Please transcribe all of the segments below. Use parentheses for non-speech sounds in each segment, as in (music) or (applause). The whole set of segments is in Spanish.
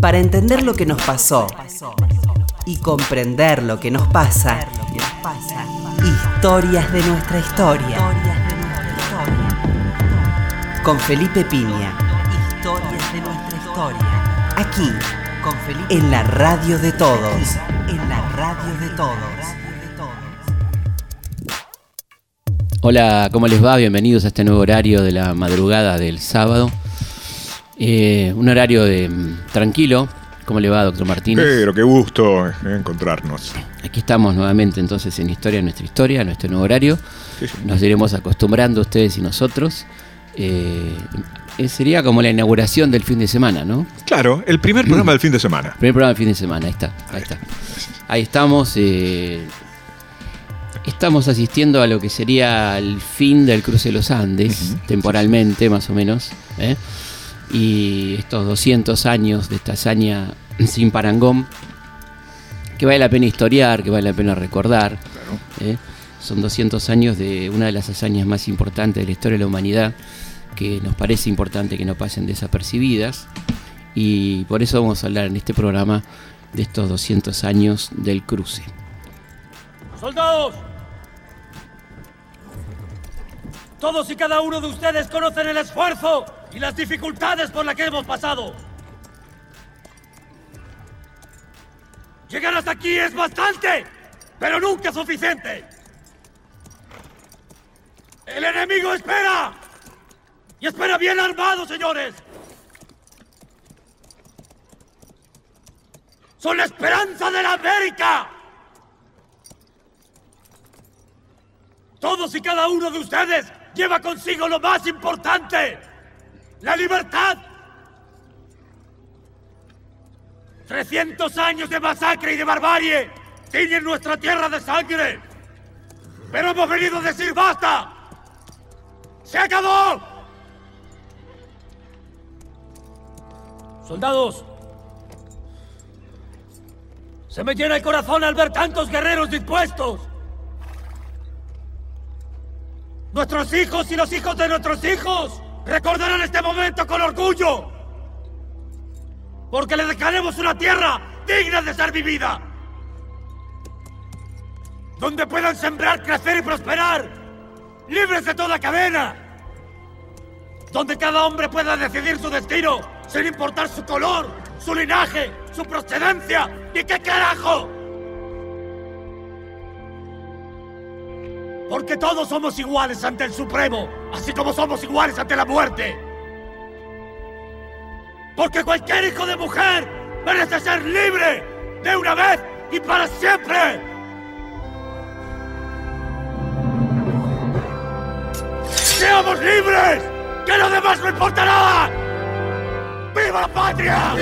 Para entender lo que nos pasó y comprender lo que nos pasa, historias de nuestra historia. Con Felipe Piña. Historias de nuestra historia. Aquí. En la radio de todos. En la radio de todos. Hola, ¿cómo les va? Bienvenidos a este nuevo horario de la madrugada del sábado. Eh, un horario de, mm, tranquilo. ¿Cómo le va, doctor Martínez? Pero qué gusto encontrarnos. Aquí estamos nuevamente entonces en Historia, nuestra historia, nuestro nuevo horario. Sí, sí. Nos iremos acostumbrando ustedes y nosotros. Eh, eh, sería como la inauguración del fin de semana, ¿no? Claro, el primer programa del fin de semana. Primer programa del fin de semana, ahí está, ahí está. Ahí estamos. eh, estamos asistiendo a lo que sería el fin del cruce de los Andes, temporalmente más o menos. ¿eh? Y estos 200 años de esta hazaña (clears throat) sin parangón, que vale la pena historiar, que vale la pena recordar. Claro. ¿eh? Son 200 años de una de las hazañas más importantes de la historia de la humanidad, que nos parece importante que no pasen desapercibidas. Y por eso vamos a hablar en este programa de estos 200 años del cruce. ¡Soldados! Todos y cada uno de ustedes conocen el esfuerzo y las dificultades por las que hemos pasado. Llegar hasta aquí es bastante, pero nunca suficiente. El enemigo espera. Y espera bien armado, señores. Son la esperanza de la América. Todos y cada uno de ustedes lleva consigo lo más importante, la libertad. 300 años de masacre y de barbarie tiñen nuestra tierra de sangre. Pero hemos venido a decir basta. ¡Se acabó! Soldados, se me llena el corazón al ver tantos guerreros dispuestos. Nuestros hijos y los hijos de nuestros hijos recordarán este momento con orgullo. Porque le dejaremos una tierra digna de ser vivida. Donde puedan sembrar, crecer y prosperar. Libres de toda cadena. Donde cada hombre pueda decidir su destino sin importar su color, su linaje, su procedencia ni qué carajo. Porque todos somos iguales ante el Supremo, así como somos iguales ante la muerte. Porque cualquier hijo de mujer merece ser libre de una vez y para siempre. ¡Seamos libres! ¡Que lo demás no importa nada! ¡Viva la patria!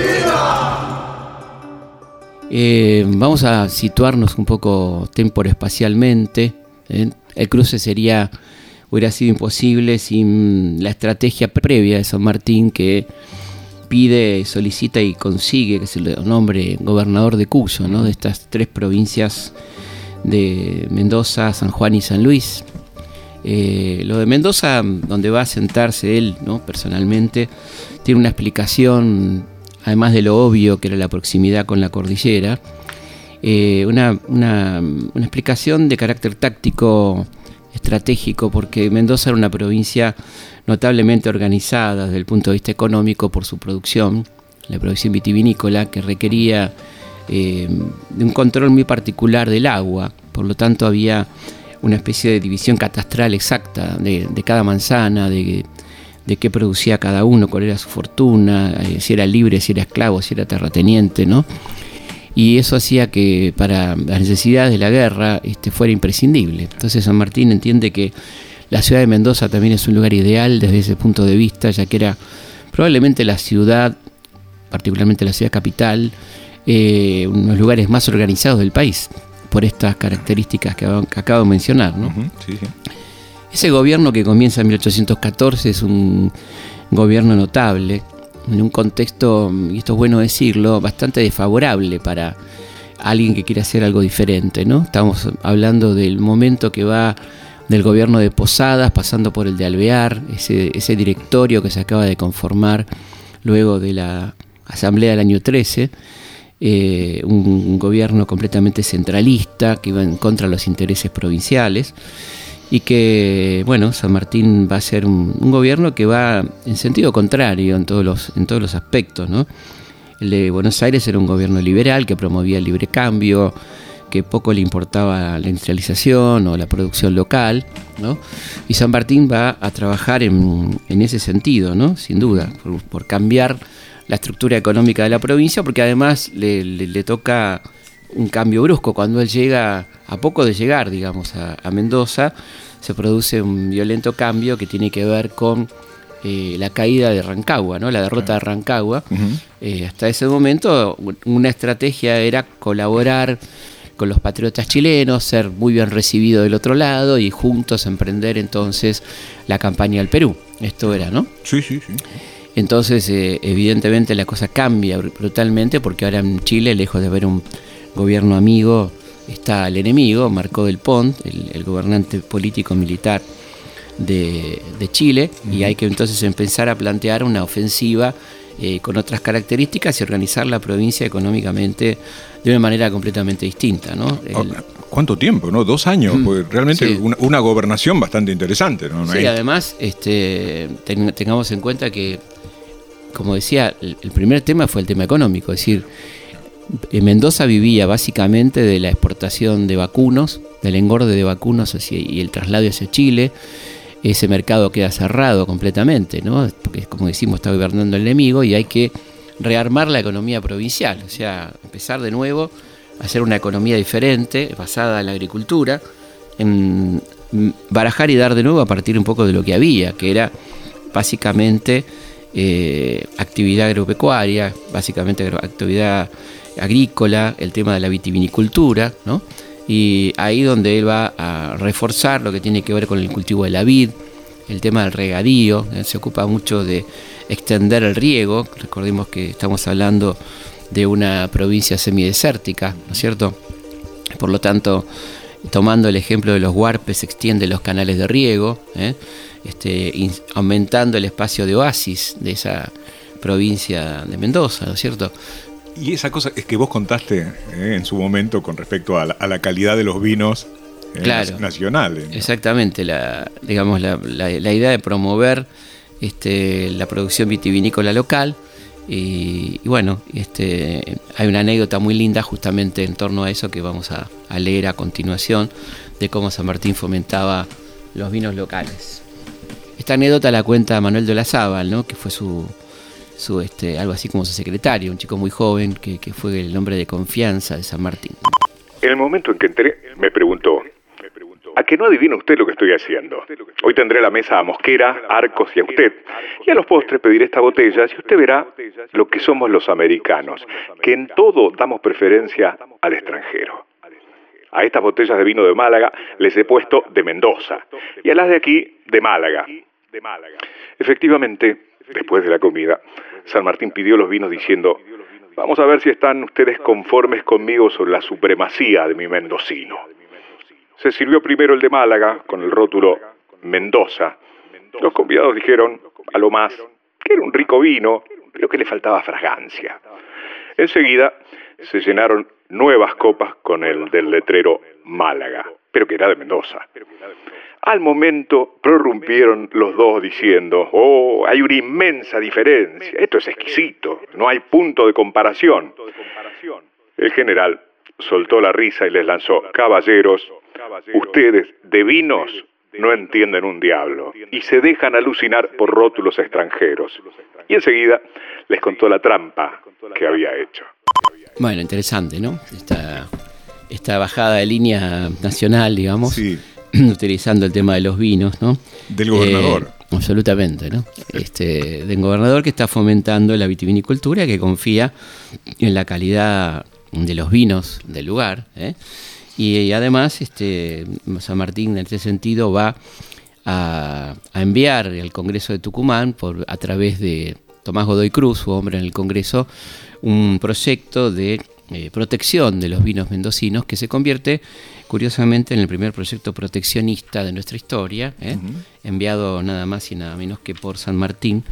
Eh, vamos a situarnos un poco temporoespacialmente. ¿eh? El cruce sería hubiera sido imposible sin la estrategia previa de San Martín que pide, solicita y consigue que se le nombre gobernador de Cuyo, ¿no? de estas tres provincias de Mendoza, San Juan y San Luis. Eh, lo de Mendoza, donde va a sentarse él ¿no? personalmente, tiene una explicación, además de lo obvio que era la proximidad con la cordillera, eh, una, una- explicación de carácter táctico estratégico, porque Mendoza era una provincia notablemente organizada desde el punto de vista económico por su producción, la producción vitivinícola, que requería eh, de un control muy particular del agua, por lo tanto había una especie de división catastral exacta de, cada manzana, de, de qué producía cada uno, cuál era su fortuna, eh, si era libre, si era esclavo, si era terrateniente, ¿no? Y eso hacía que para las necesidades de la guerra este, fuera imprescindible. Entonces San Martín entiende que la ciudad de Mendoza también es un lugar ideal desde ese punto de vista, ya que era probablemente la ciudad, particularmente la ciudad capital, eh, uno de los lugares más organizados del país, por estas características que, que acabo de mencionar. ¿no? Ujú, sí, sí. Ese gobierno que comienza en 1814 es un gobierno notable, en un contexto, y esto es bueno decirlo, bastante desfavorable para alguien que quiere hacer algo diferente, ¿no? Estamos hablando del momento que va del gobierno de Posadas, pasando por el de Alvear, ese, directorio que se acaba de conformar luego de la asamblea del año 13, eh, un, gobierno completamente centralista que iba en contra de los intereses provinciales y que, bueno, San Martín va a ser un, gobierno que va en sentido contrario en todos los, en todos los aspectos, ¿no? El de Buenos Aires era un gobierno liberal que promovía el libre cambio, que poco le importaba la industrialización o la producción local, ¿no? Y San Martín va a trabajar en, ese sentido, ¿no? Sin duda, por, cambiar la estructura económica de la provincia, porque además le, toca un cambio brusco. Cuando él llega, a poco de llegar, digamos, a, Mendoza, se produce un violento cambio que tiene que ver con eh, la caída de Rancagua, ¿no? la derrota de Rancagua. Eh, hasta ese momento una estrategia era colaborar con los patriotas chilenos, ser muy bien recibido del otro lado y juntos emprender entonces la campaña al Perú. Esto era, ¿no? Sí, sí, sí. Entonces, eh, evidentemente la cosa cambia brutalmente porque ahora en Chile, lejos de haber un gobierno amigo, está el enemigo, Marcó del Pont, el, gobernante político militar de, Chile, y hay que entonces empezar a plantear una ofensiva eh, con otras características y organizar la provincia económicamente de una manera completamente distinta. ¿no? ¿Cuánto tiempo? ¿no? Dos años, realmente una, gobernación bastante interesante. ¿no? sí, además este, tengamos en cuenta que, como decía, el, primer tema fue el tema económico, es decir, Mendoza vivía básicamente de la exportación de vacunos, del engorde de vacunos y el traslado hacia Chile ese mercado queda cerrado completamente, ¿no? porque como decimos está gobernando el enemigo y hay que rearmar la economía provincial, o sea, empezar de nuevo hacer una economía diferente, basada en la agricultura, barajar y dar de nuevo a partir un poco de lo que había, que era básicamente eh, actividad agropecuaria, básicamente actividad agrícola, el tema de la vitivinicultura, ¿no? y ahí donde él va a reforzar lo que tiene que ver con el cultivo de la vid, el tema del regadío, él se ocupa mucho de extender el riego, recordemos que estamos hablando de una provincia semidesértica, ¿no es cierto? Por lo tanto, tomando el ejemplo de los huarpes, extiende los canales de riego, ¿eh? este, aumentando el espacio de oasis de esa provincia de Mendoza, ¿no es cierto? Y esa cosa es que vos contaste eh, en su momento con respecto a la, calidad de los vinos eh, nacionales. Exactamente, la, digamos, la, idea de promover este, la producción vitivinícola local. Y, bueno, este, hay una anécdota muy linda justamente en torno a eso que vamos a, leer a continuación, de cómo San Martín fomentaba los vinos locales. Esta anécdota la cuenta Manuel de la Zábal, ¿no? que fue su, su este, algo así como su secretario, un chico muy joven que, fue el hombre de confianza de San Martín. En el momento en que entré, me preguntó, ¿a que no adivina usted lo que estoy haciendo? Hoy tendré la mesa a Mosquera, Arcos y a usted, y a los postres pediré esta botella y usted verá lo que somos los americanos, que en todo damos preferencia al extranjero. A estas botellas de vino de Málaga les he puesto de Mendoza y a las de aquí de Málaga. Efectivamente, después de la comida, San Martín pidió los vinos diciendo, vamos a ver si están ustedes conformes conmigo sobre la supremacía de mi mendocino. Se sirvió primero el de Málaga con el rótulo Mendoza. Los convidados dijeron, a lo más, que era un rico vino, pero que le faltaba fragancia. Enseguida se llenaron nuevas copas con el del letrero Málaga, pero que era de Mendoza. Al momento prorrumpieron los dos diciendo, oh, hay una inmensa diferencia, esto es exquisito, no hay punto de comparación. El general soltó la risa y les lanzó, caballeros, ustedes de vinos no entienden un diablo y se dejan alucinar por rótulos extranjeros. Y enseguida les contó la trampa que había hecho. Bueno, interesante, ¿no? Esta, esta bajada de línea nacional, digamos. Sí (clears throat) utilizando el tema de los vinos, ¿no? Del gobernador. Eh, absolutamente, ¿no? Este, del gobernador que está fomentando la vitivinicultura, que confía en la calidad de los vinos del lugar. ¿eh? Y, además, este, San Martín en este sentido va a, enviar al Congreso de Tucumán, por, a través de Tomás Godoy Cruz, su hombre en el Congreso, un proyecto de eh, protección de los vinos mendocinos que se convierte curiosamente en el primer proyecto proteccionista de nuestra historia, ¿eh? enviado nada más y nada menos que por San Martín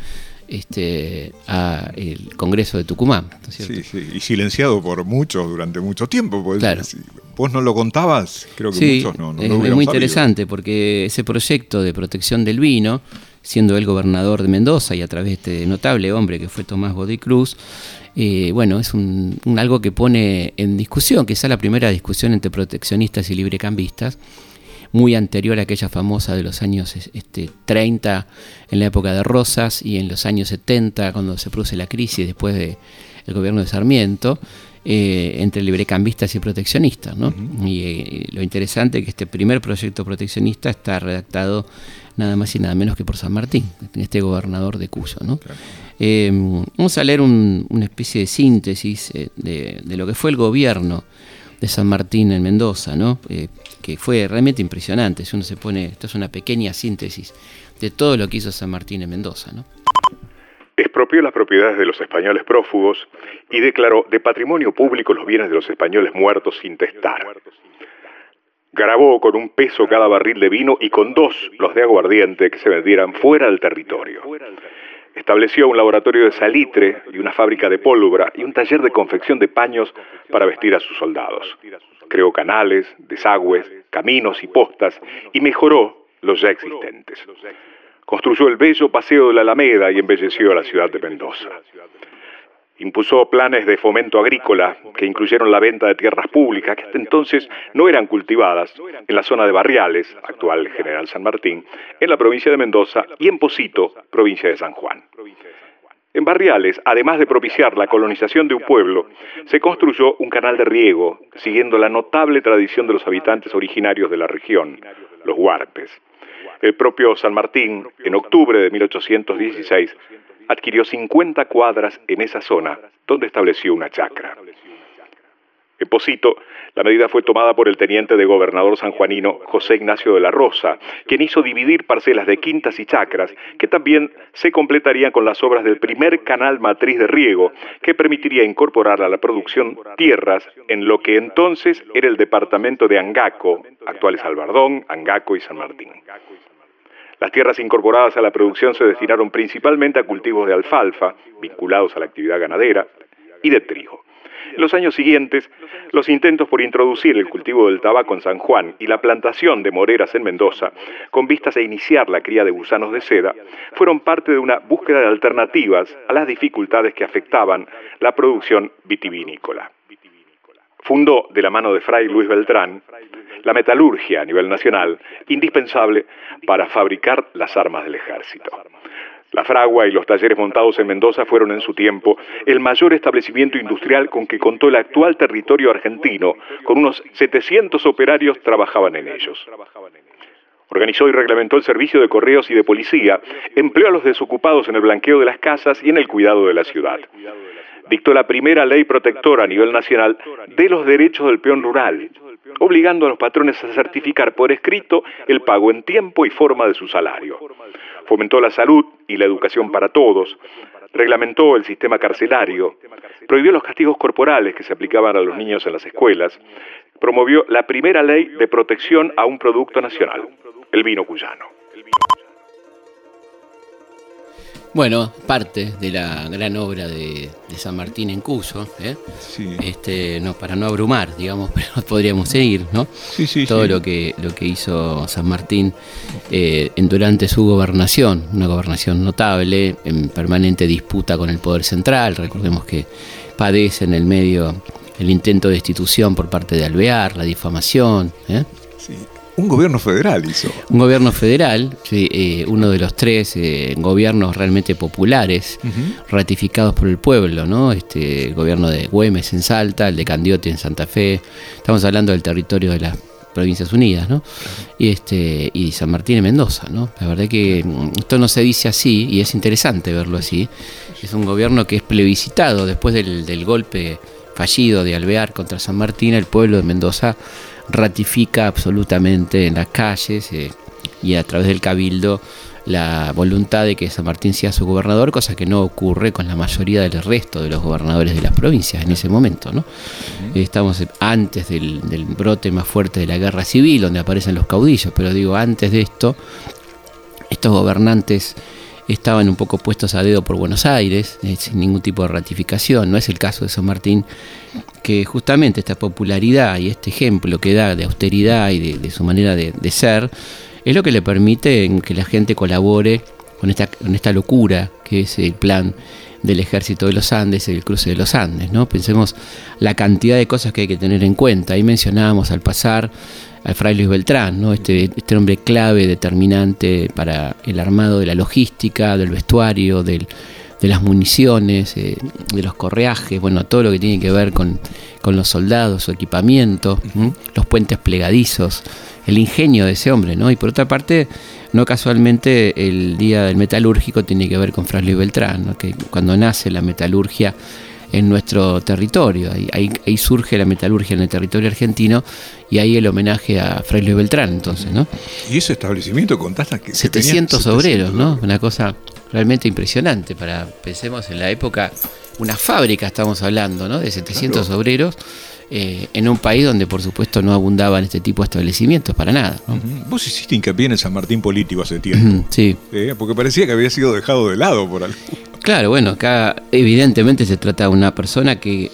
este, a el Congreso de Tucumán. sí, sí, y silenciado por muchos durante mucho tiempo. claro. Si vos no lo contabas, creo que muchos no, no es, es muy interesante porque ese proyecto de protección del vino, siendo el gobernador de Mendoza y a través de este notable hombre que fue Tomás Bodicruz, eh, bueno, es un, algo que pone en discusión, quizá la primera discusión entre proteccionistas y librecambistas, muy anterior a aquella famosa de los años este, 30 en la época de Rosas y en los años 70 cuando se produce la crisis después del gobierno de Sarmiento. Eh, entre librecambistas y proteccionistas. ¿no? Y eh, lo interesante es que este primer proyecto proteccionista está redactado nada más y nada menos que por San Martín, este gobernador de Cuyo. ¿no? Eh, vamos a leer una especie de síntesis de, de, lo que fue el gobierno de San Martín en Mendoza, ¿no? que fue realmente impresionante. Si uno se pone, esto es una pequeña síntesis de todo lo que hizo San Martín en Mendoza. Expropió las propiedades de los españoles prófugos y declaró de patrimonio público los bienes de los españoles muertos sin testar. Grabó con un peso cada barril de vino y con dos los de aguardiente que se vendieran fuera del territorio. Estableció un laboratorio de salitre y una fábrica de pólvora y un taller de confección de paños para vestir a sus soldados creó canales, desagües, caminos y postas y mejoró los ya existentes. Construyó el bello Paseo de la Alameda y embelleció la ciudad de Mendoza. Impuso planes de fomento agrícola que incluyeron la venta de tierras públicas que hasta entonces no eran cultivadas en la zona de Barriales, actual General San Martín, en la provincia de Mendoza y en Posito, provincia de San Juan. En Barriales, además de propiciar la colonización de un pueblo, se construyó un canal de riego, siguiendo la notable tradición de los habitantes originarios de la región, los huarpes. El propio San Martín, en octubre de 1816, adquirió 50 cuadras en esa zona, donde estableció una chacra. En Posito, la medida fue tomada por el teniente de gobernador sanjuanino José Ignacio de la Rosa, quien hizo dividir parcelas de quintas y chacras que también se completarían con las obras del primer canal matriz de riego que permitiría incorporar a la producción tierras en lo que entonces era el departamento de Angaco, actuales Albardón, Angaco y San Martín. Las tierras incorporadas a la producción se destinaron principalmente a cultivos de alfalfa, vinculados a la actividad ganadera, y de trigo. En los años siguientes, los intentos por introducir el cultivo del tabaco en San Juan y la plantación de moreras en Mendoza, con vistas a iniciar la cría de gusanos de seda, fueron parte de una búsqueda de alternativas a las dificultades que afectaban la producción vitivinícola. Fundó, de la mano de Fray Luis Beltrán, la metalurgia a nivel nacional, indispensable para fabricar las armas del ejército. La fragua y los talleres montados en Mendoza fueron en su tiempo el mayor establecimiento industrial con que contó el actual territorio argentino, con unos 700 operarios trabajaban en ellos. Organizó y reglamentó el servicio de correos y de policía, empleó a los desocupados en el blanqueo de las casas y en el cuidado de la ciudad. Dictó la primera ley protectora a nivel nacional de los derechos del peón rural, obligando a los patrones a certificar por escrito el pago en tiempo y forma de su salario fomentó la salud y la educación para todos, reglamentó el sistema carcelario, prohibió los castigos corporales que se aplicaban a los niños en las escuelas, promovió la primera ley de protección a un producto nacional, el vino cuyano. Bueno, parte de la gran obra de, San Martín en Cuyo, ¿eh? este, no, para no abrumar, digamos, (laughs) pero podríamos seguir, ¿no? Sí, sí, Todo Lo, que, lo que hizo San Martín eh, durante su gobernación, una gobernación notable, en permanente disputa con el Poder Central, recordemos que padece en el medio el intento de destitución por parte de Alvear, la difamación, ¿eh? Un gobierno federal hizo. Un gobierno federal, eh, uno de los tres eh, gobiernos realmente populares, ratificados por el pueblo, ¿no? Este, el gobierno de Güemes en Salta, el de Candiote en Santa Fe. Estamos hablando del territorio de las Provincias Unidas, ¿no? Y, este, y San Martín en Mendoza, ¿no? La verdad que mm, esto no se dice así y es interesante verlo así. Es un gobierno que es plebiscitado después del, del golpe fallido de Alvear contra San Martín, el pueblo de Mendoza ratifica absolutamente en las calles eh, y a través del cabildo la voluntad de que San Martín sea su gobernador, cosa que no ocurre con la mayoría del resto de los gobernadores de las provincias en ese momento. ¿no? Estamos antes del, brote más fuerte de la guerra civil, donde aparecen los caudillos, pero digo, antes de esto, estos gobernantes estaban un poco puestos a dedo por Buenos Aires, eh, sin ningún tipo de ratificación. No es el caso de San Martín, que justamente esta popularidad y este ejemplo que da de austeridad y de, su manera de, ser, es lo que le permite que la gente colabore con esta, con esta locura que es el plan del ejército de los Andes, el cruce de los Andes, ¿no? Pensemos la cantidad de cosas que hay que tener en cuenta. Ahí mencionábamos al pasar al Fray Luis Beltrán, ¿no? este, este hombre clave, determinante para el armado de la logística, del vestuario, de las municiones, eh, de los correajes, bueno, todo lo que tiene que ver con, los soldados, su equipamiento, los puentes plegadizos, el ingenio de ese hombre, ¿no? Y por otra parte, no casualmente el día del metalúrgico tiene que ver con Fray Luis Beltrán, ¿no? que cuando nace la metalurgia en nuestro territorio. Ahí, surge la metalurgia en el territorio argentino y ahí el homenaje a Fray Luis Beltrán, entonces, ¿no? Y ese establecimiento contaste que 700 obreros, ¿no? Una cosa realmente impresionante para, pensemos en la época, una fábrica estamos hablando, ¿no? De 700 obreros. Eh, en un país donde por supuesto no abundaban este tipo de establecimientos para nada. Vos hiciste hincapié en el San Martín político hace tiempo. Sí. Eh, porque parecía que había sido dejado de lado por algo. Claro, bueno, acá evidentemente se trata de una persona que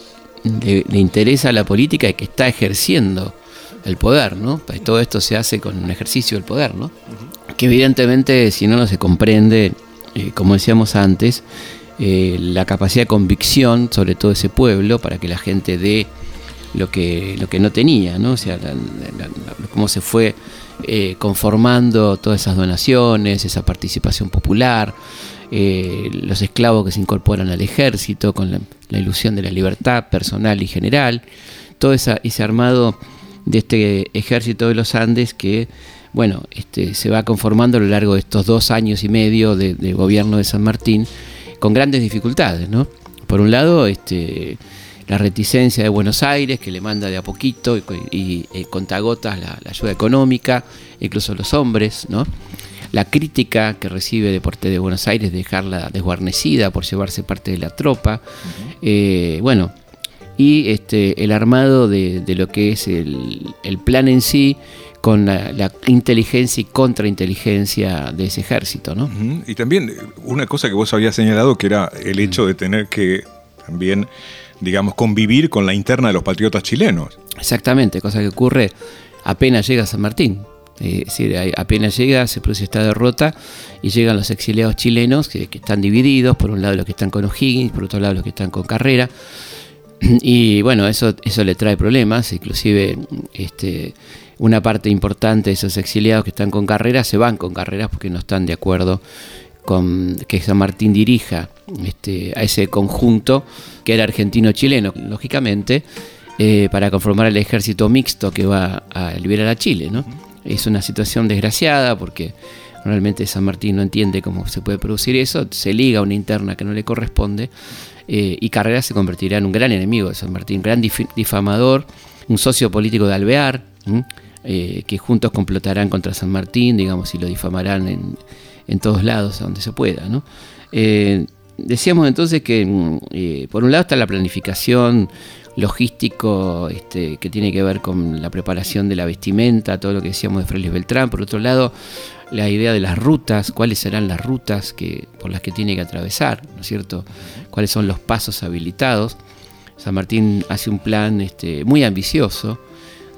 le, interesa la política y que está ejerciendo el poder, ¿no? Pues todo esto se hace con un ejercicio del poder, ¿no? Que evidentemente si no no se comprende, eh, como decíamos antes, eh, la capacidad de convicción sobre todo ese pueblo para que la gente dé lo que, lo que no tenía, ¿no? O sea, cómo se fue eh, conformando todas esas donaciones, esa participación popular, eh, los esclavos que se incorporan al ejército con la, ilusión de la libertad personal y general, todo ese armado de este ejército de los Andes que bueno, este, se va conformando a lo largo de estos dos años y medio de, gobierno de San Martín con grandes dificultades, ¿no? Por un lado, este, la reticencia de Buenos Aires, que le manda de a poquito y, y, eh, contagotas la, la, ayuda económica, incluso los hombres, ¿no? La crítica que recibe Deporte de Buenos Aires, dejarla desguarnecida por llevarse parte de la tropa. Eh, bueno, y este, el armado de, lo que es el, plan en sí con la, inteligencia y contrainteligencia de ese ejército. ¿no? Y también una cosa que vos habías señalado que era el hecho de tener que también, digamos, convivir con la interna de los patriotas chilenos. Exactamente, cosa que ocurre apenas llega a San Martín. Eh, es decir, apenas llega, se produce esta derrota y llegan los exiliados chilenos que, están divididos, por un lado los que están con O'Higgins, por otro lado los que están con Carrera. (clears throat) Y bueno, eso, eso le trae problemas, inclusive este, una parte importante de esos exiliados que están con Carrera se van con Carreras porque no están de acuerdo con que San Martín dirija este, a ese conjunto que era argentino-chileno, lógicamente, eh, para conformar el ejército mixto que va a liberar a Chile, ¿no? Es una situación desgraciada porque realmente San Martín no entiende cómo se puede producir eso, se liga a una interna que no le corresponde eh, y Carrera se convertirá en un gran enemigo de San Martín, gran difamador, un socio político de Alvear, eh, que juntos complotarán contra San Martín, digamos, y lo difamarán en, todos lados, donde se pueda. Eh, decíamos entonces que mm, por un lado está la planificación, logístico este, que tiene que ver con la preparación de la vestimenta, todo lo que decíamos de Félix Beltrán. Por otro lado, la idea de las rutas, cuáles serán las rutas que, por las que tiene que atravesar, ¿no es cierto? Cuáles son los pasos habilitados. San Martín hace un plan este, muy ambicioso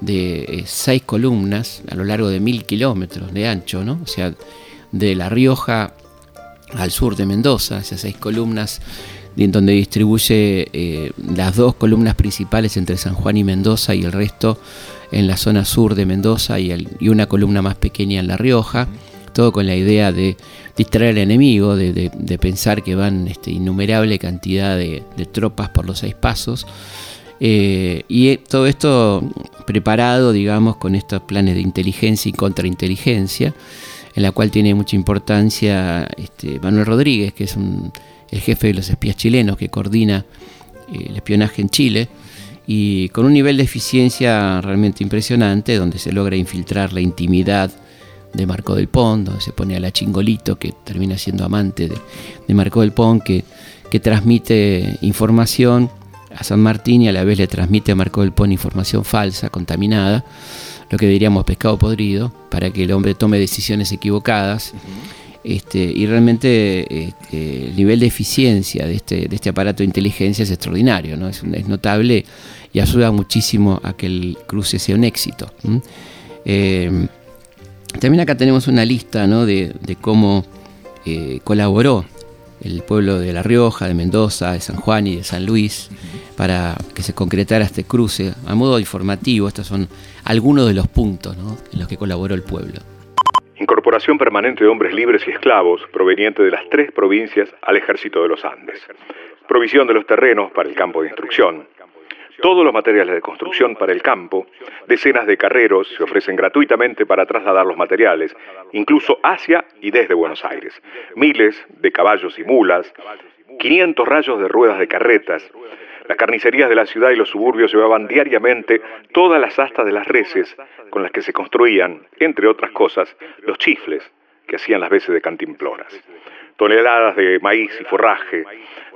de eh, seis columnas a lo largo de mil kilómetros de ancho, ¿no? O sea, de La Rioja al sur de Mendoza, esas seis columnas en donde distribuye eh, las dos columnas principales entre San Juan y Mendoza y el resto en la zona sur de Mendoza y, una columna más pequeña en La Rioja, todo con la idea de distraer al enemigo, de, pensar que van este, innumerable cantidad de, tropas por los seis pasos. Eh, y todo esto preparado, digamos, con estos planes de inteligencia y contrainteligencia, en la cual tiene mucha importancia este, Manuel Rodríguez, que es un el jefe de los espías chilenos que coordina eh, el espionaje en Chile y con un nivel de eficiencia realmente impresionante donde se logra infiltrar la intimidad de Marco del Pont, donde se pone a la Chingolito que termina siendo amante de, Marco del Pont, que, transmite información a San Martín y a la vez le transmite a Marco del Pont información falsa, contaminada, lo que diríamos pescado podrido, para que el hombre tome decisiones equivocadas. Este, y realmente este, el nivel de eficiencia de este, de este aparato de inteligencia es extraordinario, ¿no? es, notable y ayuda muchísimo a que el cruce sea un éxito. Eh, también acá tenemos una lista de, cómo eh, colaboró el pueblo de La Rioja, de Mendoza, de San Juan y de San Luis para que se concretara este cruce. A modo informativo, estos son algunos de los puntos en los que colaboró el pueblo. Incorporación permanente de hombres libres y esclavos provenientes de las tres provincias al ejército de los Andes. Provisión de los terrenos para el campo de instrucción. Todos los materiales de construcción para el campo, decenas de carreros se ofrecen gratuitamente para trasladar los materiales, incluso hacia y desde Buenos Aires. Miles de caballos y mulas, 500 rayos de ruedas de carretas, las carnicerías de la ciudad y los suburbios llevaban diariamente todas las astas de las reses con las que se construían, entre otras cosas, los chifles que hacían las veces de cantimploras. Toneladas de maíz y forraje,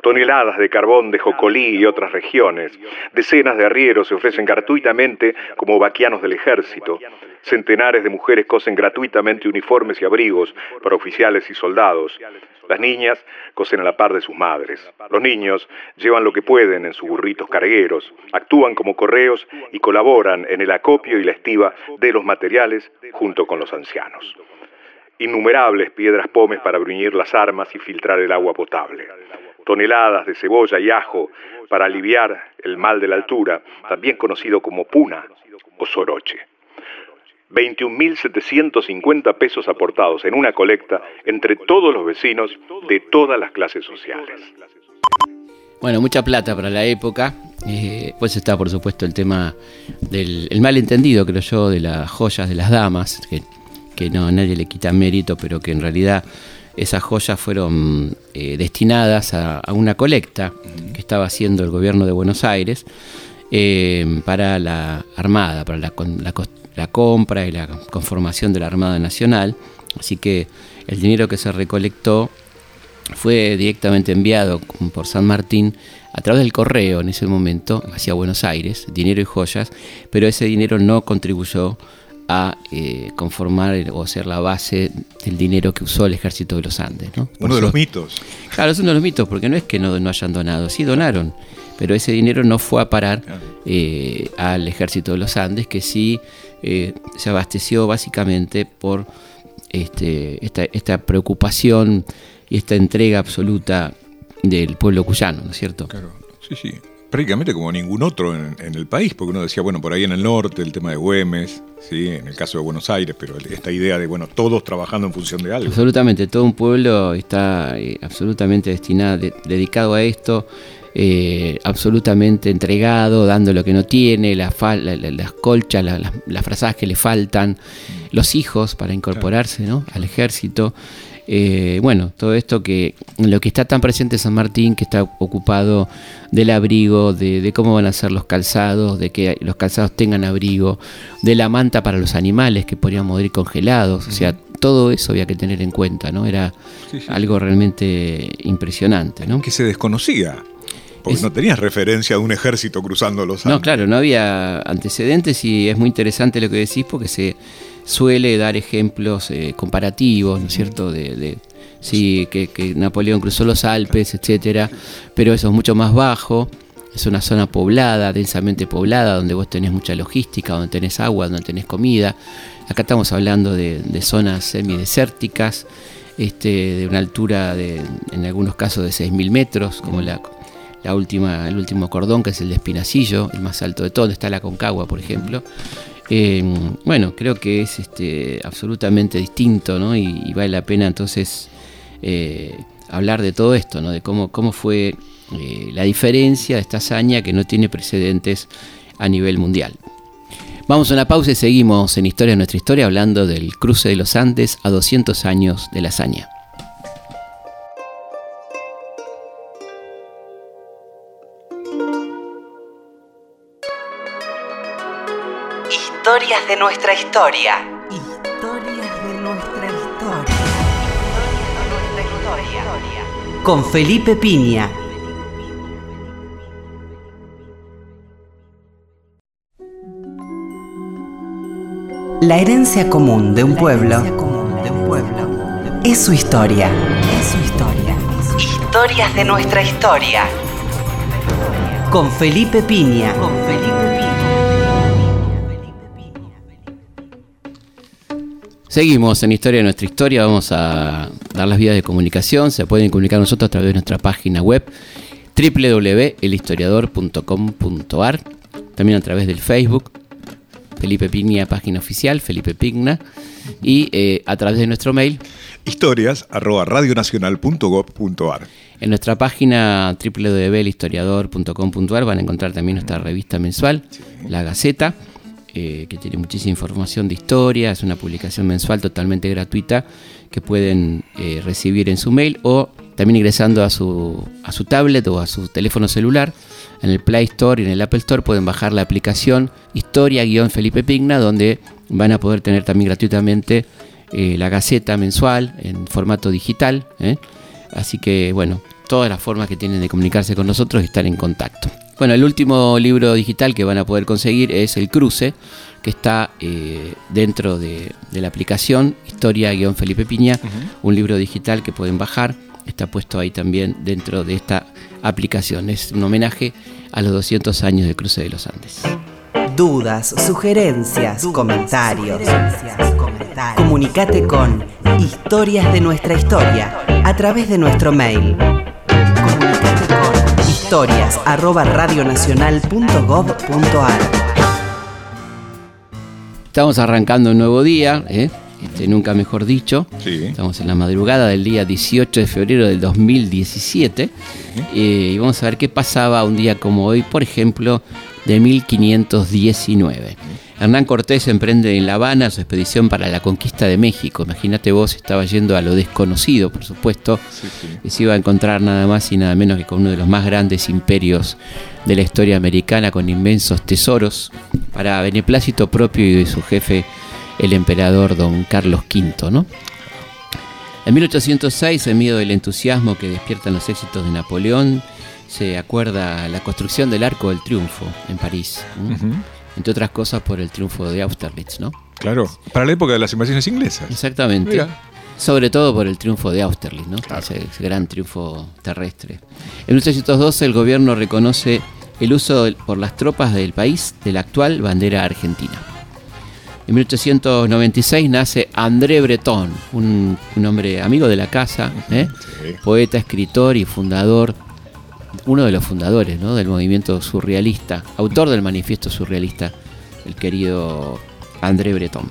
toneladas de carbón de Jocolí y otras regiones, decenas de arrieros se ofrecen gratuitamente como vaquianos del ejército, centenares de mujeres cosen gratuitamente uniformes y abrigos para oficiales y soldados, las niñas cosen a la par de sus madres. Los niños llevan lo que pueden en sus burritos cargueros, actúan como correos y colaboran en el acopio y la estiva de los materiales junto con los ancianos. Innumerables piedras pomes para bruñir las armas y filtrar el agua potable. Toneladas de cebolla y ajo para aliviar el mal de la altura, también conocido como puna o soroche. 21.750 pesos aportados en una colecta entre todos los vecinos de todas las clases sociales. Bueno, mucha plata para la época. Eh, pues está, por supuesto, el tema del el malentendido, creo yo, de las joyas de las damas, que no nadie le quita mérito, pero que en realidad esas joyas fueron eh, destinadas a, una colecta que estaba haciendo el gobierno de Buenos Aires eh, para la Armada, para la, la, la compra y la conformación de la Armada Nacional. Así que el dinero que se recolectó fue directamente enviado por San Martín a través del correo en ese momento hacia Buenos Aires, dinero y joyas, pero ese dinero no contribuyó a eh, conformar o ser la base del dinero que usó el ejército de los Andes. uno de los mitos. Claro, es uno de los mitos, porque no es que no, no hayan donado, sí donaron, pero ese dinero no fue a parar eh, al ejército de los Andes, que sí eh, se abasteció básicamente por este, esta, preocupación y esta entrega absoluta del pueblo cuyano, ¿no es cierto? Claro, sí, sí. Prácticamente como ningún otro en, el país, porque uno decía, bueno, por ahí en el norte, el tema de Güemes, ¿sí? en el caso de Buenos Aires, pero esta idea de, bueno, todos trabajando en función de algo. Absolutamente, todo un pueblo está eh, absolutamente destinado, dedicado a esto. Eh, absolutamente entregado, dando lo que no tiene, las colchas, las frazadas que le faltan, los hijos para incorporarse al ejército. Eh, bueno, todo esto que lo que está tan presente en San Martín, que está ocupado del abrigo, de, cómo van a ser los calzados, de que los calzados tengan abrigo, de la manta para los animales que podrían morir congelados, o sea, todo eso había que tener en cuenta, ¿no? Era algo realmente impresionante, ¿no? Que se desconocía. Porque no tenías referencia de un ejército cruzando los Andes. No, claro, no había antecedentes y es muy interesante lo que decís porque se suele dar ejemplos eh, comparativos, ¿no es cierto? De, sí, que, Napoleón cruzó los Alpes, etcétera, pero eso es mucho más bajo. Es una zona poblada, densamente poblada, donde vos tenés mucha logística, donde tenés agua, donde tenés comida. Acá estamos hablando de, zonas semidesérticas, este, de una altura de, en algunos casos de 6.000 metros, como la, la última, el último cordón, que es el de Espinacillo, el más alto de todo, donde está la Concagua, por ejemplo. Eh, bueno, creo que es este, absolutamente distinto, ¿no? Y, vale la pena entonces eh, hablar de todo esto, ¿no? De cómo, cómo fue eh, la diferencia de esta hazaña que no tiene precedentes a nivel mundial. Vamos a una pausa y seguimos en Historia de nuestra historia hablando del cruce de los Andes a 200 años de la hazaña. Historias de nuestra historia. Historias de nuestra historia. Con Felipe Piña. La herencia común de un pueblo es su historia. Es su historia. Historias de nuestra historia. Con Felipe Piña. Con Felipe Seguimos en Historia de nuestra historia, vamos a dar las vías de comunicación, se pueden comunicar nosotros a través de nuestra página web www.elhistoriador.com.ar, también a través del Facebook, Felipe Piña, página oficial, Felipe Pigna, y eh, a través de nuestro mail. Historias arroba radionacional.gov.ar. En nuestra página www.elhistoriador.com.ar van a encontrar también nuestra revista mensual, La Gaceta, eh, que tiene muchísima información de historia, es una publicación mensual totalmente gratuita que pueden eh, recibir en su mail o también ingresando a su, a su tablet o a su teléfono celular. En el Play Store y en el Apple Store pueden bajar la aplicación Historia-Felipe Pigna, donde van a poder tener también gratuitamente eh, la Gaceta mensual en formato digital. Así que, bueno, todas las formas que tienen de comunicarse con nosotros y estar en contacto. Bueno, el último libro digital que van a poder conseguir es El Cruce, que está eh, dentro de, la aplicación Historia-Felipe Piña, un libro digital que pueden bajar, está puesto ahí también dentro de esta aplicación. Es un homenaje a los 200 años del Cruce de los Andes. Dudas, sugerencias, comentarios. comentarios. Comunicate con Historias de nuestra historia a través de nuestro mail historias arroba radionacional.gov.ar Estamos arrancando un nuevo día, ¿eh? este, nunca mejor dicho. Estamos en la madrugada del día 18 de febrero del 2017 eh, y vamos a ver qué pasaba un día como hoy, por ejemplo, de 1519. Hernán Cortés emprende en La Habana su expedición para la conquista de México. Imagínate vos, estaba yendo a lo desconocido, por supuesto, y se iba a encontrar nada más y nada menos que con uno de los más grandes imperios de la historia americana, con inmensos tesoros, para beneplácito propio y de su jefe, el emperador don Carlos V, ¿no? En 1806, en medio del entusiasmo que despiertan los éxitos de Napoleón, se acuerda la construcción del Arco del Triunfo en París entre otras cosas por el triunfo de Austerlitz, ¿no? Claro, para la época de las invasiones inglesas. Exactamente. Sobre todo por el triunfo de Austerlitz, ¿no? Ese, gran triunfo terrestre. En 1812 el gobierno reconoce el uso por las tropas del país de la actual bandera argentina. En 1896 nace André Breton, un, hombre amigo de la casa, ¿eh? poeta, escritor y fundador uno de los fundadores del movimiento surrealista, autor del manifiesto surrealista, el querido André Breton.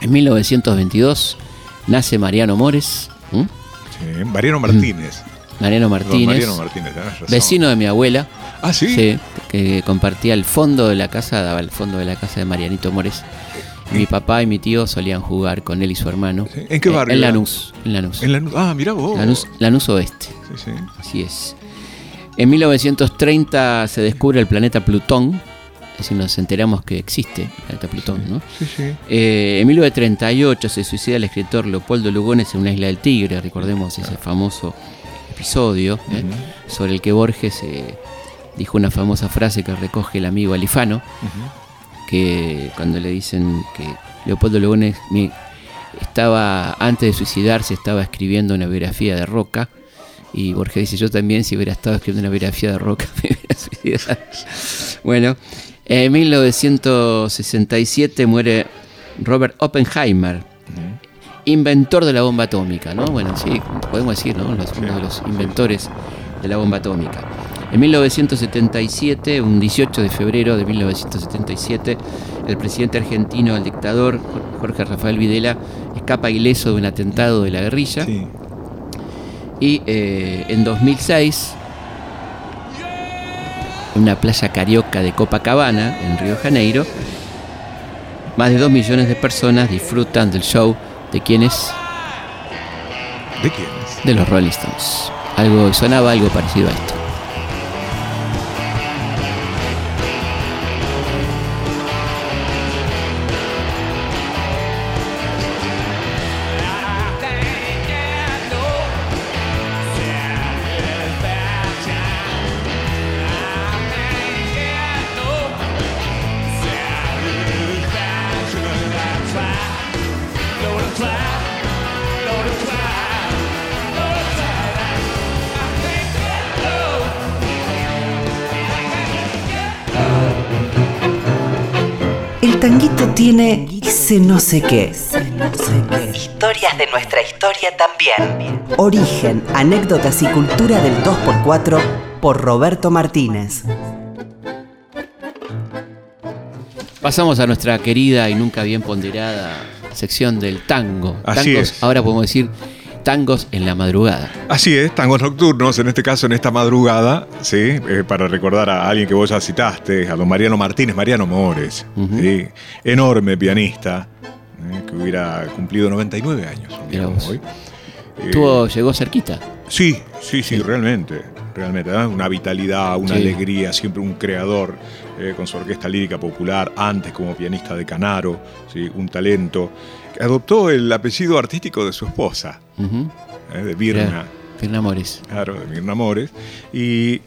En 1922 nace Mariano Mores. Mariano Martínez. Mariano Martínez. vecino de mi abuela. Ah, sí. que compartía el fondo de la casa, daba el fondo de la casa de Marianito Mores. Mi papá y mi tío solían jugar con él y su hermano. ¿En qué barrio? En Lanús. En Lanús. Ah, mira vos. Lanús, Lanús Oeste. Sí, sí. Así es. En 1930 se descubre el planeta Plutón, es decir, nos enteramos que existe el planeta Plutón. ¿no? Sí, sí. Eh, en 1938 se suicida el escritor Leopoldo Lugones en una isla del Tigre, recordemos ese famoso episodio ¿eh? sobre el que Borges eh, dijo una famosa frase que recoge el amigo Alifano, que cuando le dicen que Leopoldo Lugones estaba, antes de suicidarse, estaba escribiendo una biografía de Roca, y Borges dice, yo también si hubiera estado escribiendo una biografía de Roca (laughs) me hubiera suicidado. bueno, en 1967 muere Robert Oppenheimer, inventor de la bomba atómica, ¿no? Bueno, sí, podemos decir, ¿no? uno de los inventores de la bomba atómica. En 1977, un 18 de febrero de 1977, el presidente argentino, el dictador Jorge Rafael Videla, escapa ileso de un atentado de la guerrilla. Sí. Y eh, en 2006, en una playa carioca de Copacabana, en Río de Janeiro, más de 2 millones de personas disfrutan del show de quienes. ¿De quiénes? De los Rolling Stones. Algo, sonaba algo parecido a esto. Ese no sé qué. Historias de nuestra historia también. Origen, anécdotas y cultura del 2x4 por Roberto Martínez. Pasamos a nuestra querida y nunca bien ponderada sección del tango. Así es. ahora podemos decir tangos en la madrugada. Así es, tangos nocturnos, en este caso en esta madrugada, ¿sí? Eh, para recordar a alguien que vos ya citaste, a don Mariano Martínez, Mariano Mores, enorme pianista, ¿eh? que hubiera cumplido 99 años hoy. Eh, llegó cerquita. Sí, sí, sí, realmente, realmente. Una vitalidad, una alegría, siempre un creador con su orquesta lírica popular, antes como pianista de Canaro, ¿sí? un talento adoptó el apellido artístico de su esposa, eh, de Virna. Virna Mores. Claro, de Virna Mores. Y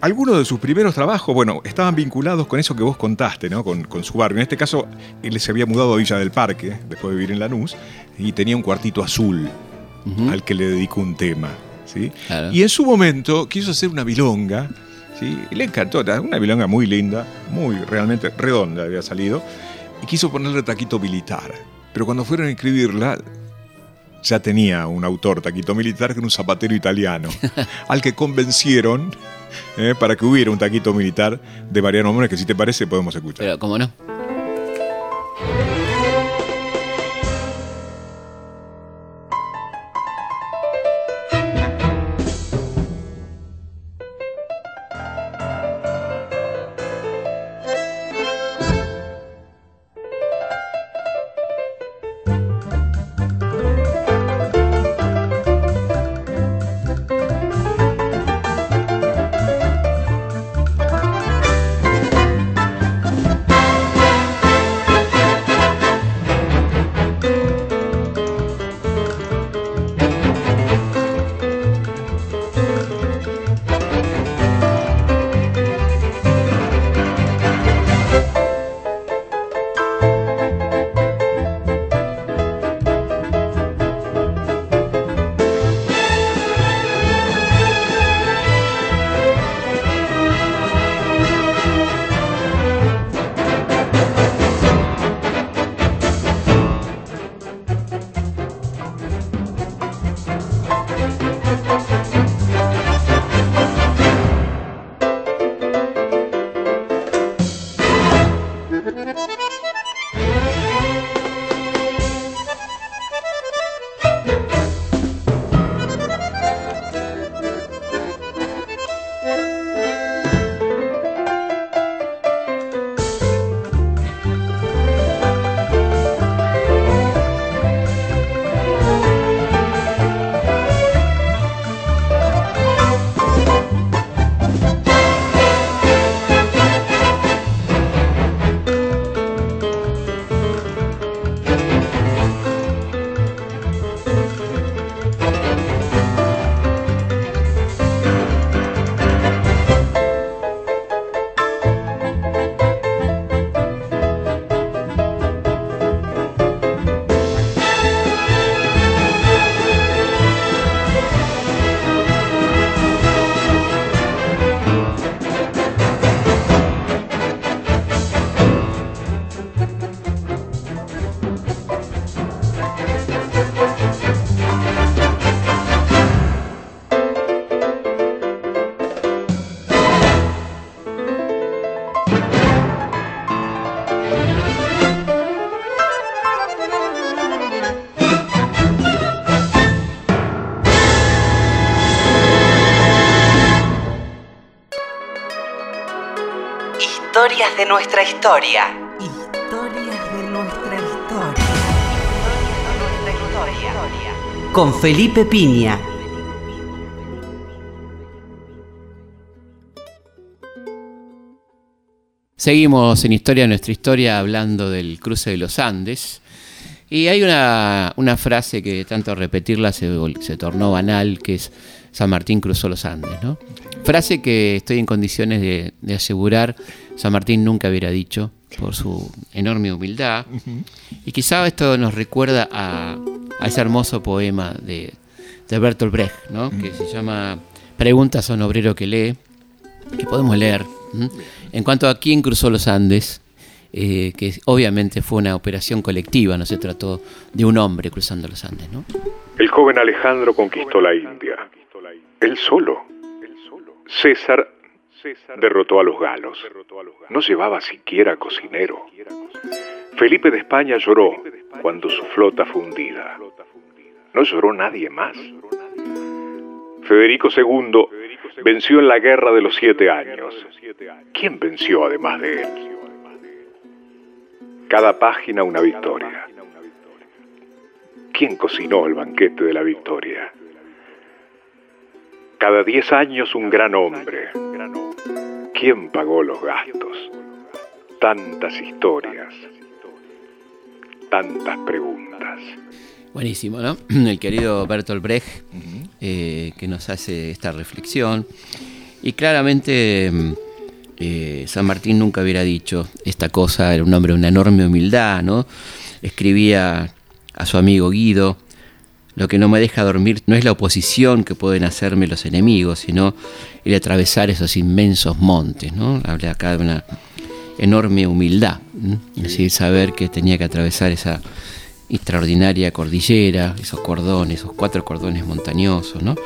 algunos de sus primeros trabajos, bueno, estaban vinculados con eso que vos contaste, ¿no? Con, su barrio. En este caso, él se había mudado a Villa del Parque, después de vivir en Lanús, y tenía un cuartito azul al que le dedicó un tema. ¿sí? Y en su momento quiso hacer una bilonga, ¿sí? y le encantó, una bilonga muy linda, muy realmente redonda había salido, y quiso ponerle taquito militar. Pero cuando fueron a escribirla, ya tenía un autor, Taquito Militar, que era un zapatero italiano, (laughs) al que convencieron eh, para que hubiera un Taquito Militar de Mariano Mores, que si te parece podemos escuchar. Pero, ¿cómo no? Nuestra historia. Historias de nuestra historia. Con Felipe Piña. Seguimos en Historia de nuestra historia hablando del cruce de los Andes. Y hay una, frase que tanto repetirla se, se tornó banal, que es San Martín cruzó los Andes, ¿no? Frase que estoy en condiciones de, asegurar San Martín nunca hubiera dicho por su enorme humildad. Y quizá esto nos recuerda a, ese hermoso poema de, de Bertolt Brecht, ¿no? que se llama Preguntas a un obrero que lee, que podemos leer. En cuanto a quién cruzó los Andes, eh, que obviamente fue una operación colectiva, no se trató de un hombre cruzando los Andes. ¿no? El joven Alejandro conquistó la India, él solo. César derrotó a los galos, no llevaba siquiera cocinero. Felipe de España lloró cuando su flota fue hundida. No lloró nadie más. Federico II venció en la guerra de los siete años. ¿Quién venció además de él? Cada página una victoria. ¿Quién cocinó el banquete de la victoria? Cada diez años un gran hombre. ¿Quién pagó los gastos? Tantas historias, tantas preguntas. Buenísimo, ¿no? (clears throat) El querido Bertolt Brecht, eh, que nos hace esta reflexión. Y claramente mm, eh, San Martín nunca hubiera dicho esta cosa, era un hombre de una enorme humildad, ¿no? Escribía a su amigo Guido, lo que no me deja dormir no es la oposición que pueden hacerme los enemigos, sino el atravesar esos inmensos montes, ¿no? Habla acá de una enorme humildad, es decir, saber que tenía que atravesar esa extraordinaria cordillera, esos cordones, esos cuatro cordones montañosos, ¿no?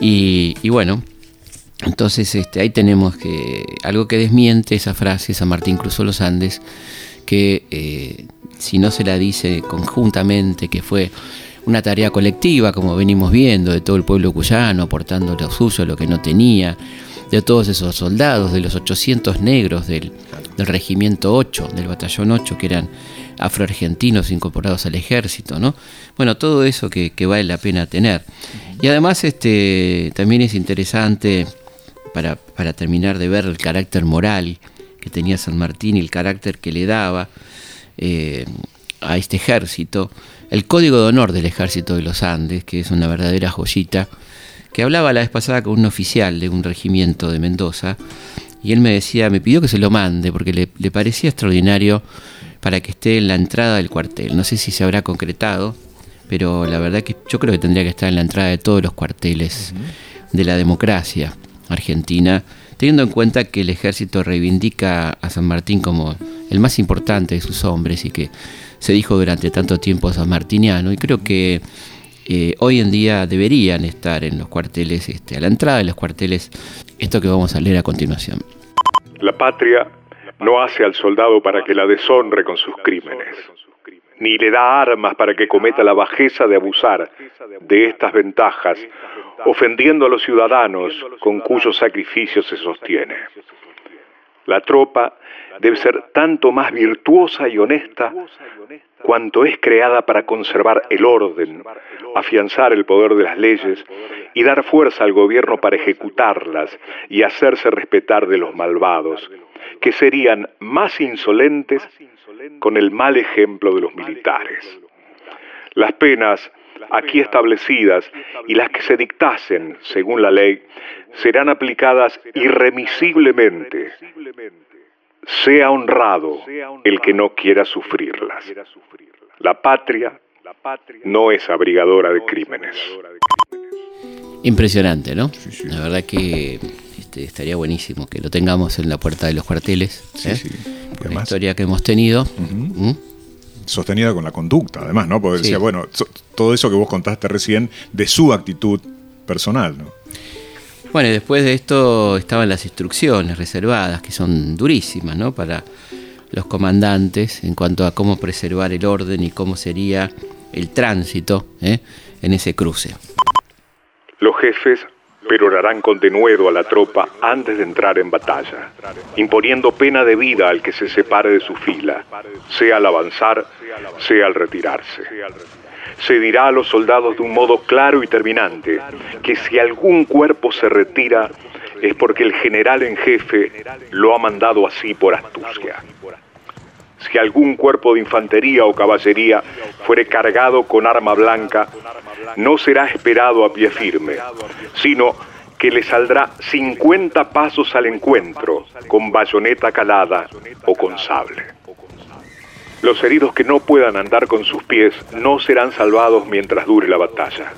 Y, bueno, entonces este, ahí tenemos que algo que desmiente esa frase, San Martín cruzó los Andes, que eh, si no se la dice conjuntamente, que fue una tarea colectiva, como venimos viendo, de todo el pueblo cuyano aportando lo suyo, lo que no tenía, de todos esos soldados, de los 800 negros del, regimiento 8, del batallón 8, que eran afroargentinos incorporados al ejército, ¿no? Bueno, todo eso que, vale la pena tener. Y además este, también es interesante para, terminar de ver el carácter moral que tenía San Martín y el carácter que le daba eh, a este ejército, el código de honor del ejército de los Andes, que es una verdadera joyita, que hablaba la vez pasada con un oficial de un regimiento de Mendoza, y él me decía, me pidió que se lo mande, porque le, le parecía extraordinario para que esté en la entrada del cuartel. No sé si se habrá concretado, pero la verdad que yo creo que tendría que estar en la entrada de todos los cuarteles de la democracia argentina, teniendo en cuenta que el ejército reivindica a San Martín como el más importante de sus hombres y que se dijo durante tanto tiempo san martiniano y creo que eh, hoy en día deberían estar en los cuarteles, este, a la entrada de los cuarteles, esto que vamos a leer a continuación. La patria no hace al soldado para que la deshonre con sus crímenes, ni le da armas para que cometa la bajeza de abusar de estas ventajas, ofendiendo a los ciudadanos con cuyos sacrificios se sostiene. La tropa debe ser tanto más virtuosa y honesta cuanto es creada para conservar el orden, afianzar el poder de las leyes y dar fuerza al gobierno para ejecutarlas y hacerse respetar de los malvados, que serían más insolentes con el mal ejemplo de los militares. Las penas aquí establecidas y las que se dictasen según la ley serán aplicadas irremisiblemente. Sea honrado el que no quiera sufrirlas. La patria no es abrigadora de crímenes. Impresionante, ¿no? La verdad que este, estaría buenísimo que lo tengamos en la puerta de los cuarteles. ¿eh? la historia que hemos tenido. ¿Mm? Sostenida con la conducta, además, ¿no? Porque decía, bueno, todo eso que vos contaste recién de su actitud personal, ¿no? Bueno, y después de esto estaban las instrucciones reservadas, que son durísimas, ¿no? Para los comandantes en cuanto a cómo preservar el orden y cómo sería el tránsito ¿eh? en ese cruce. Los jefes perorarán con denuedo a la tropa antes de entrar en batalla, imponiendo pena de vida al que se separe de su fila, sea al avanzar, sea al retirarse. Se dirá a los soldados de un modo claro y terminante que si algún cuerpo se retira es porque el general en jefe lo ha mandado así por astucia. Si algún cuerpo de infantería o caballería fuere cargado con arma blanca, no será esperado a pie firme, sino que le saldrá 50 pasos al encuentro con bayoneta calada o con sable. Los heridos que no puedan andar con sus pies no serán salvados mientras dure la batalla.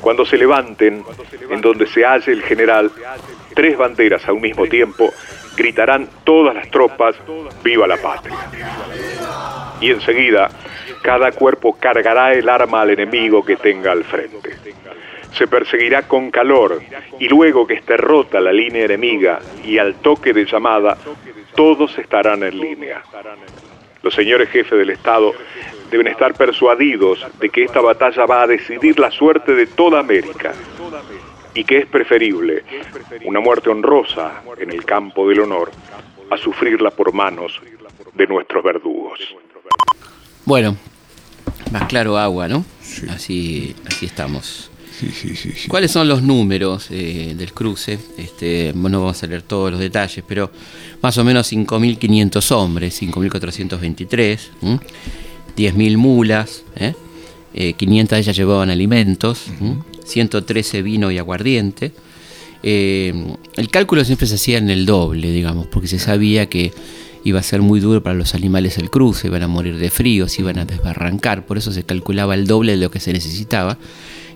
Cuando se levanten, en donde se halle el general, tres banderas a un mismo tiempo, gritarán todas las tropas, ¡Viva la patria! Y enseguida, cada cuerpo cargará el arma al enemigo que tenga al frente. Se perseguirá con calor y luego que esté rota la línea enemiga y al toque de llamada, todos estarán en línea. Los señores jefes del Estado deben estar persuadidos de que esta batalla va a decidir la suerte de toda América y que es preferible una muerte honrosa en el campo del honor a sufrirla por manos de nuestros verdugos. Bueno, más claro agua, ¿no? Así, así estamos. ¿Cuáles son los números eh, del cruce? Este, no vamos a leer todos los detalles, pero más o menos 5.500 hombres, 5.423, 10.000 mulas, ¿eh? 500 eh, de ellas llevaban alimentos, 113 vino y aguardiente. Eh, el cálculo siempre se hacía en el doble, digamos, porque se sabía que iba a ser muy duro para los animales el cruce, iban a morir de frío, se iban a desbarrancar, por eso se calculaba el doble de lo que se necesitaba.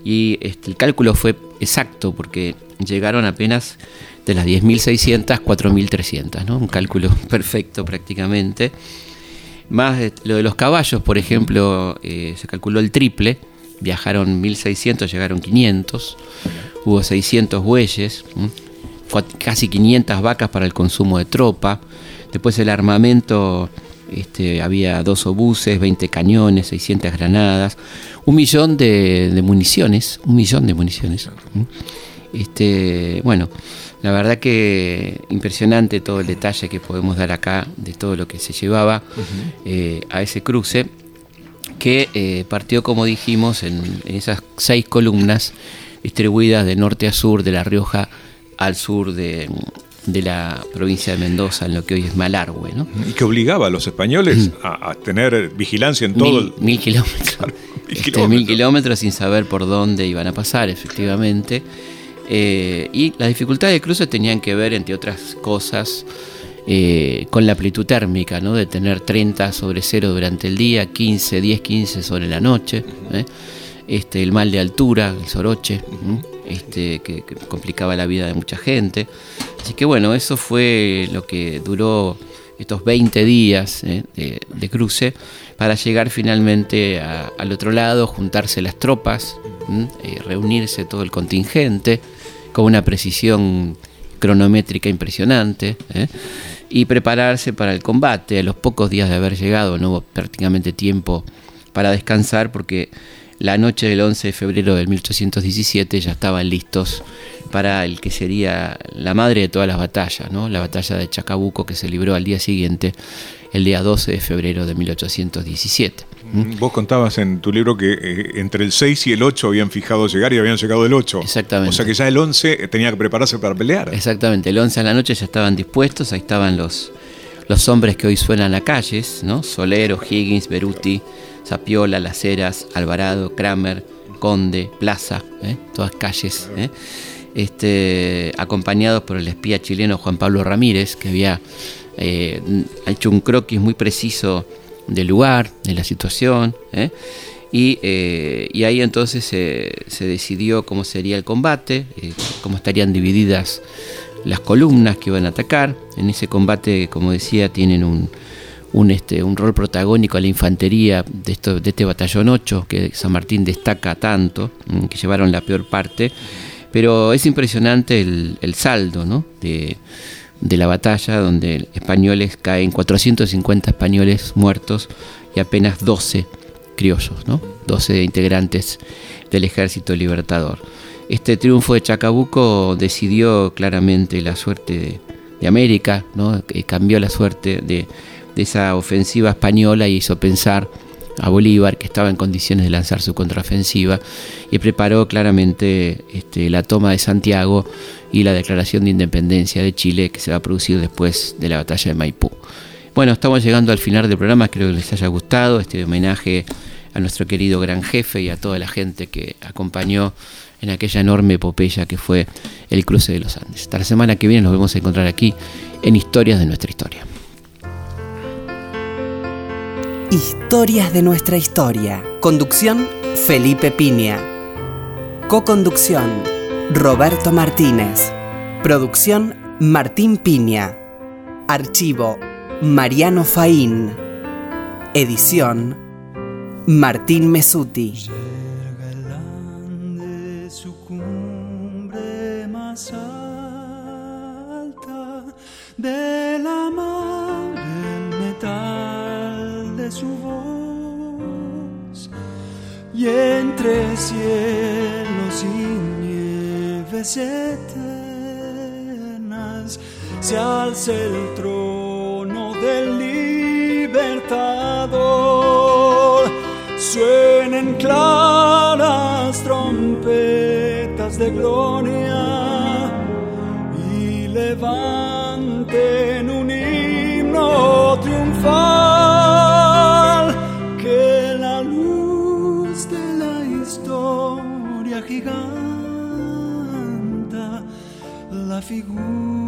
Y este, el cálculo fue exacto, porque llegaron apenas de las 10.600 4.300, ¿no? un cálculo (laughs) perfecto prácticamente. Más lo de los caballos, por ejemplo, eh, se calculó el triple, viajaron 1600, llegaron 500, hubo 600 bueyes, casi 500 vacas para el consumo de tropa, después el armamento, este, había dos obuses, 20 cañones, 600 granadas, un millón de, municiones, un millón de municiones. Este, bueno, la verdad que impresionante todo el detalle que podemos dar acá de todo lo que se llevaba eh, a ese cruce, que eh, partió, como dijimos, en, esas seis columnas distribuidas de norte a sur, de La Rioja al sur de, la provincia de Mendoza, en lo que hoy es Malargüe. ¿no? Y que obligaba a los españoles a, tener vigilancia en todo el... Mil kilómetros. (laughs) mil, este, kilómetros. mil kilómetros sin saber por dónde iban a pasar, efectivamente. Eh, y las dificultades de cruce tenían que ver, entre otras cosas, eh, con la amplitud térmica, ¿no? de tener 30 sobre cero durante el día, 15, 10, 15 sobre la noche. ¿eh? Este, el mal de altura, el soroche, este, que, complicaba la vida de mucha gente. Así que bueno, eso fue lo que duró estos 20 días de, cruce para llegar finalmente al otro lado, juntarse las tropas, reunirse todo el contingente con una precisión cronométrica impresionante, ¿eh? y prepararse para el combate. A los pocos días de haber llegado no hubo prácticamente tiempo para descansar porque la noche del 11 de febrero de 1817 ya estaban listos para el que sería la madre de todas las batallas, ¿no? la batalla de Chacabuco que se libró al día siguiente, el día 12 de febrero de 1817. ¿Mm? Vos contabas en tu libro que eh, entre el 6 y el 8 habían fijado llegar y habían llegado el 8. Exactamente. O sea que ya el 11 tenía que prepararse para pelear. Exactamente, el 11 a la noche ya estaban dispuestos, ahí estaban los, los hombres que hoy suenan a calles, ¿no? Solero, Higgins, Beruti, Zapiola, Las Heras, Alvarado, Kramer, Conde, Plaza, ¿eh? todas calles, ¿eh? este, acompañados por el espía chileno Juan Pablo Ramírez, que había hecho un croquis muy preciso del lugar, de la situación, ¿eh? Eh, y, ahí entonces se decidió cómo sería el combate, eh, cómo estarían divididas las columnas que iban a atacar. En ese combate, como decía, tienen un, un, este, un rol protagónico a la infantería de, esto, de este batallón 8, que San Martín destaca tanto, mm, que llevaron la peor parte. Pero es impresionante el, el saldo ¿no? de, de la batalla, donde españoles caen 450 españoles muertos y apenas 12 criollos, ¿no? 12 integrantes del ejército libertador. Este triunfo de Chacabuco decidió claramente la suerte de, América, ¿no? cambió la suerte de, de esa ofensiva española y hizo pensar a Bolívar, que estaba en condiciones de lanzar su contraofensiva, y preparó claramente este, la toma de Santiago y la declaración de independencia de Chile que se va a producir después de la batalla de Maipú. Bueno, estamos llegando al final del programa, espero que les haya gustado este homenaje a nuestro querido gran jefe y a toda la gente que acompañó en aquella enorme epopeya que fue el cruce de los Andes. Hasta la semana que viene nos vemos a encontrar aquí en Historias de nuestra historia. Historias de nuestra historia. Conducción, Felipe Piña. Coconducción, Roberto Martínez. Producción Martín Piña. Archivo Mariano Faín. Edición Martín Mesuti. Ande su cumbre de entre cielos y nieves eternas se alza el trono del libertador. Suenen claras trompetas de gloria y levanten un himno triunfal figura